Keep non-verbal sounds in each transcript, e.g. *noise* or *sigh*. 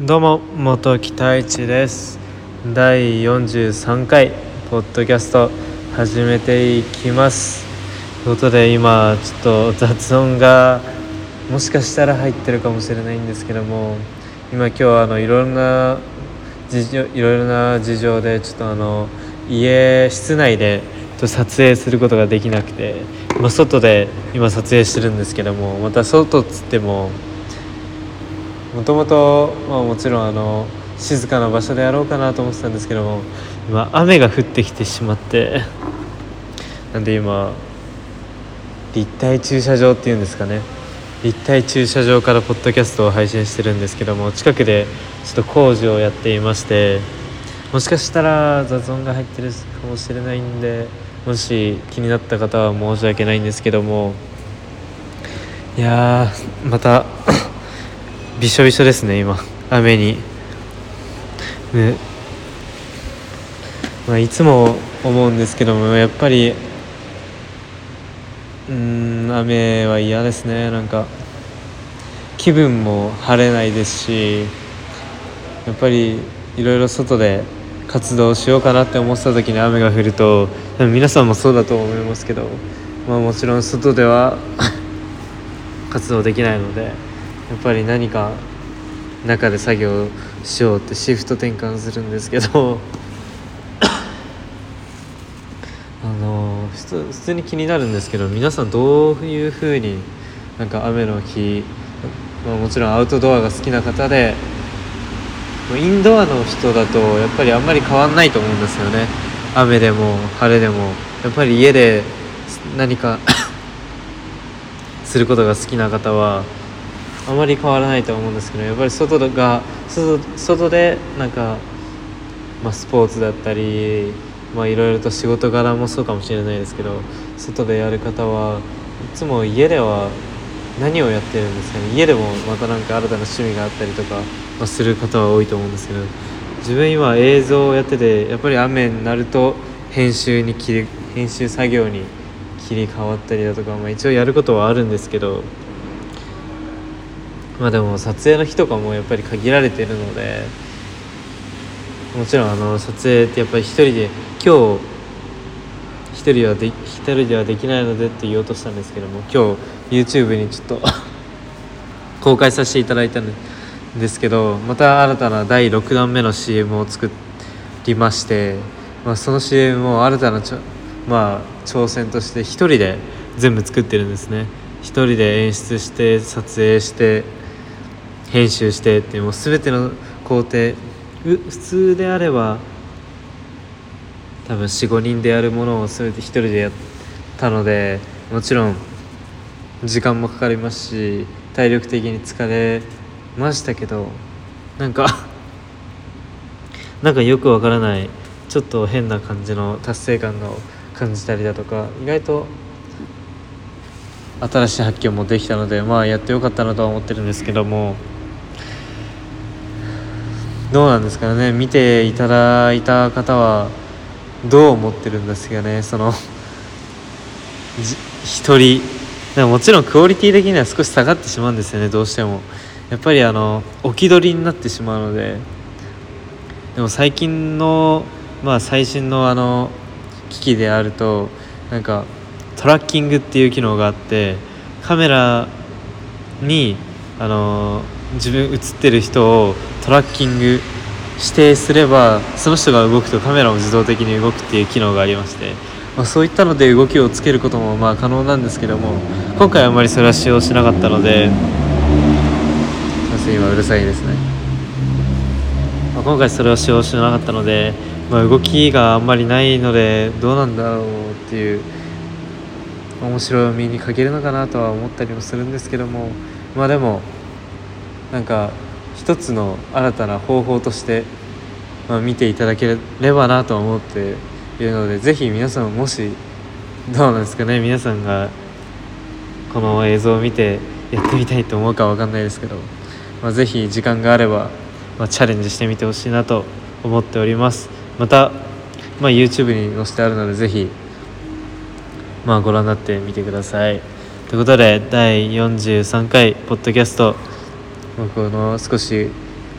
どうも元木太一です。第43回ポッドキャスト始めていきます。ということで今ちょっと雑音がもしかしたら入ってるかもしれないんですけども今今日はあのいろいろな事情いろいろな事情でちょっとあの家室内で撮影することができなくて、まあ、外で今撮影してるんですけどもまた外っつってももともともちろんあの静かな場所でやろうかなと思ってたんですけども今雨が降ってきてしまってなんで今立体駐車場っていうんですかね。立体駐車場からポッドキャストを配信してるんですけども近くでちょっと工事をやっていましてもしかしたら雑音が入ってるかもしれないんでもし気になった方は申し訳ないんですけどもいやまたびしょびしょですね今。雨に。ね。まあいつも思うんですけどもやっぱりうん雨は嫌ですねなんか。気分も晴れないですしやっぱりいろいろ外で活動しようかなって思ってた時に雨が降ると皆さんもそうだと思いますけど、まあ、もちろん外では *laughs* 活動できないのでやっぱり何か中で作業しようってシフト転換するんですけど。*coughs* あの普通に気になるんですけど皆さんどういうふうになんか雨の日、まあ、もちろんアウトドアが好きな方でインドアの人だとやっぱりあんまり変わんないと思うんですよね。雨でも晴れでも。やっぱり家で何か *coughs* することが好きな方はあまり変わらないと思うんですけどやっぱり外が外でなんか、まあ、スポーツだったりまあいろいろと仕事柄もそうかもしれないですけど外でやる方はいつも家では何をやってるんですかね？家でもまた何か新たな趣味があったりとか、まあ、する方は多いと思うんですけど自分今映像をやっててやっぱり雨になると編集に切り編集作業に切り替わったりだとか、まあ、一応やることはあるんですけどまあでも撮影の日とかもやっぱり限られてるのでもちろんあの撮影ってやっぱり一人で今日一人はで一人ではできないのでって言おうとしたんですけども今日 YouTube にちょっと *laughs* 公開させていただいたんですけどまた新たな第6弾目の CM を作りまして、まあ、その CM も新たなちょ、まあ、挑戦として一人で全部作ってるんですね。一人で演出して撮影して編集してってもう全ての工程普通であれば多分45人でやるものを全て一人でやったのでもちろん時間もかかりますし体力的に疲れましたけどなんかなんかよくわからないちょっと変な感じの達成感を感じたりだとか意外と新しい発見もできたのでまあやってよかったなとは思ってるんですけどもどうなんですかね。見ていただいた方はどう思ってるんですかね。その *laughs* 一人。でももちろんクオリティ的には少し下がってしまうんですよね。どうしても。やっぱりあの置き取りになってしまうので。でも最近のまあ最新のあの機器であるとなんかトラッキングっていう機能があってカメラにあの自分映ってる人をトラッキング指定すればその人が動くとカメラも自動的に動くっていう機能がありまして、まあ、そういったので動きをつけることもまあ可能なんですけども今回あまりそれは使用しなかったので今うるさいですね、まあ、今回それを使用しなかったので、まあ、動きがあんまりないのでどうなんだろうっていう面白みに欠けるのかなとは思ったりもするんですけどもまあでもなんか一つの新たな方法として、まあ、見ていただければなと思っているのでぜひ皆さんもしどうなんですかね皆さんがこの映像を見てやってみたいと思うか分かんないですけど、まあ、ぜひ時間があれば、まあ、チャレンジしてみてほしいなと思っております。また、まあ、YouTube に載せてあるのでぜひ、まあ、ご覧になってみてください。ということで第43回ポッドキャストこの少し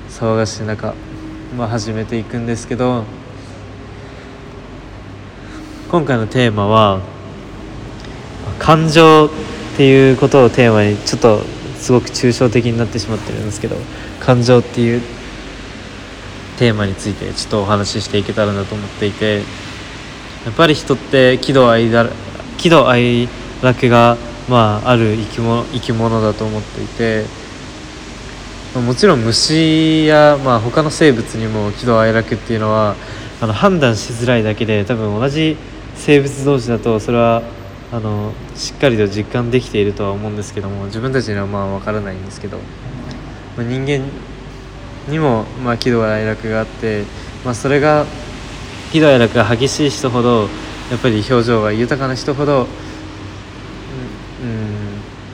騒がしい中、まあ、始めていくんですけど今回のテーマは感情っていうことをテーマにちょっとすごく抽象的になってしまってるんですけど感情っていうテーマについてちょっとお話ししていけたらなと思っていてやっぱり人って喜怒哀楽喜怒哀楽が、まあ、ある生き物生き物だと思っていてもちろん虫や、まあ、他の生物にも喜怒哀楽っていうのはあの判断しづらいだけで多分同じ生物同士だとそれはあのしっかりと実感できているとは思うんですけども自分たちにはまあ分からないんですけど、まあ、人間にもまあ喜怒哀楽があって、まあ、それが喜怒哀楽が激しい人ほどやっぱり表情が豊かな人ほど、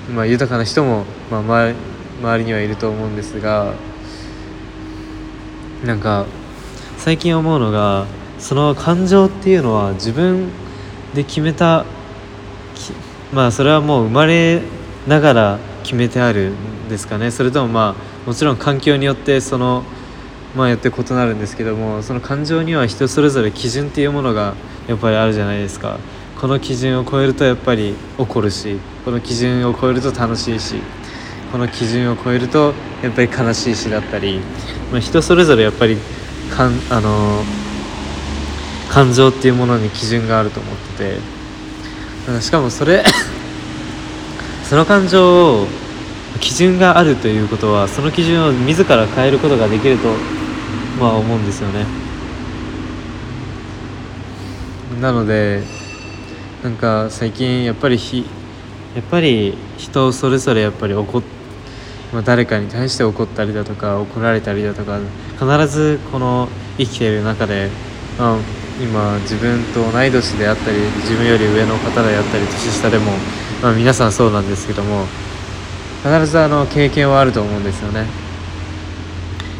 うんまあ、豊かな人も、まあ、周り周りにはいると思うんですがなんか最近思うのがその感情っていうのは自分で決めたまあそれはもう生まれながら決めてあるんですかね。それともまあもちろん環境によってそのまあよって異なるんですけどもその感情には人それぞれ基準っていうものがやっぱりあるじゃないですか。この基準を超えるとやっぱり怒るしこの基準を超えると楽しいしこの基準を超えるとやっぱり悲しいしだったり、まあ、人それぞれやっぱりかんあのー、感情っていうものに基準があると思っててしかもそれ *coughs* その感情を基準があるということはその基準を自ら変えることができるとまあ思うんですよね。なのでなんか最近やっぱりひやっぱり人それぞれやっぱり怒っ、まあ、誰かに対して怒ったりだとか怒られたりだとか必ずこの生きている中で、まあ、今自分と同い年であったり自分より上の方であったり年下でも、まあ、皆さんそうなんですけども必ずあの経験はあると思うんですよね。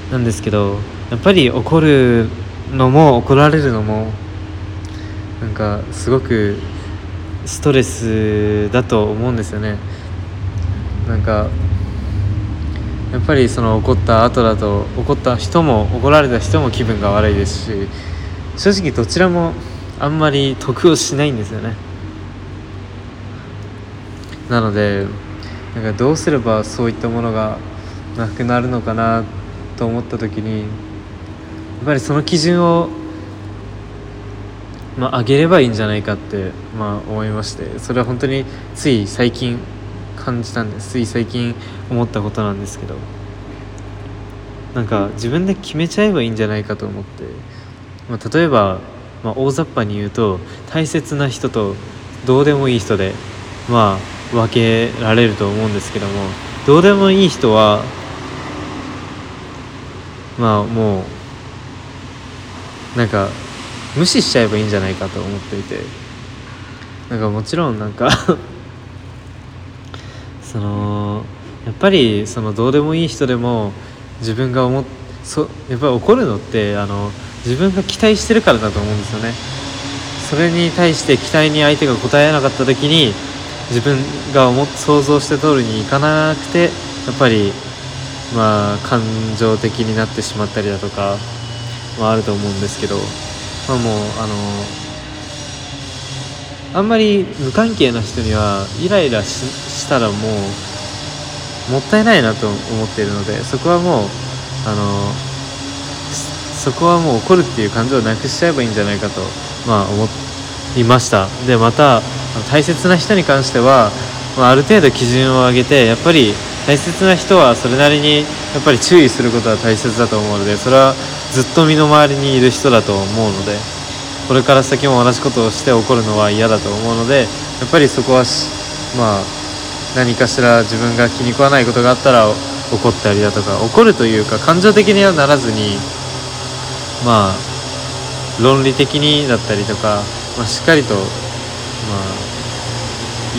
なんですけどやっぱり怒るのも怒られるのもなんかすごくストレスだと思うんですよね。なんかやっぱりその怒った後だと怒った人も怒られた人も気分が悪いですし正直どちらもあんまり得をしないんですよね。なのでなんかどうすればそういったものがなくなるのかなと思った時にやっぱりその基準を、まあ、上げればいいんじゃないかって、まあ、思いましてそれは本当につい最近感じたんです。つい最近思ったことなんですけど。なんか自分で決めちゃえばいいんじゃないかと思って。まあ、例えば、まあ、大雑把に言うと大切な人とどうでもいい人でまあ分けられると思うんですけどもどうでもいい人はまあもうなんか無視しちゃえばいいんじゃないかと思っていて。なんかもちろんなんかそのやっぱりそのどうでもいい人でも自分が思っそやっぱり怒るのってあの自分が期待してるからだと思うんですよね。それに対して期待に相手が応えなかった時に自分が思想像して通りにいかなくてやっぱりまあ感情的になってしまったりだとか、まあ、あると思うんですけど、まあ、もうあのあんまり無関係な人にはイライラしたらもうもったいないなと思っているのでそこはもうあのそこはもう怒るっていう感情をなくしちゃえばいいんじゃないかと、まあ、思いました。でまた大切な人に関しては、まあ、ある程度基準を上げてやっぱり大切な人はそれなりにやっぱり注意することは大切だと思うのでそれはずっと身の回りにいる人だと思うのでこれから先も同じことをして怒るのは嫌だと思うのでやっぱりそこはまあ何かしら自分が気に食わないことがあったら怒ったりだとか怒るというか感情的にはならずにまあ論理的にだったりとか、まあ、しっかりと、まあ、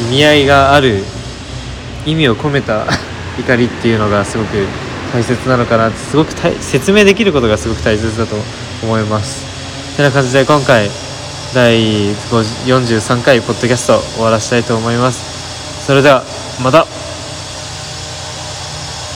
意味合いがある意味を込めた *laughs* 怒りっていうのがすごく大切なのかなってすごく説明できることがすごく大切だと思います。てな感じで今回第43回ポッドキャスト終わらせたいと思います。それではまた。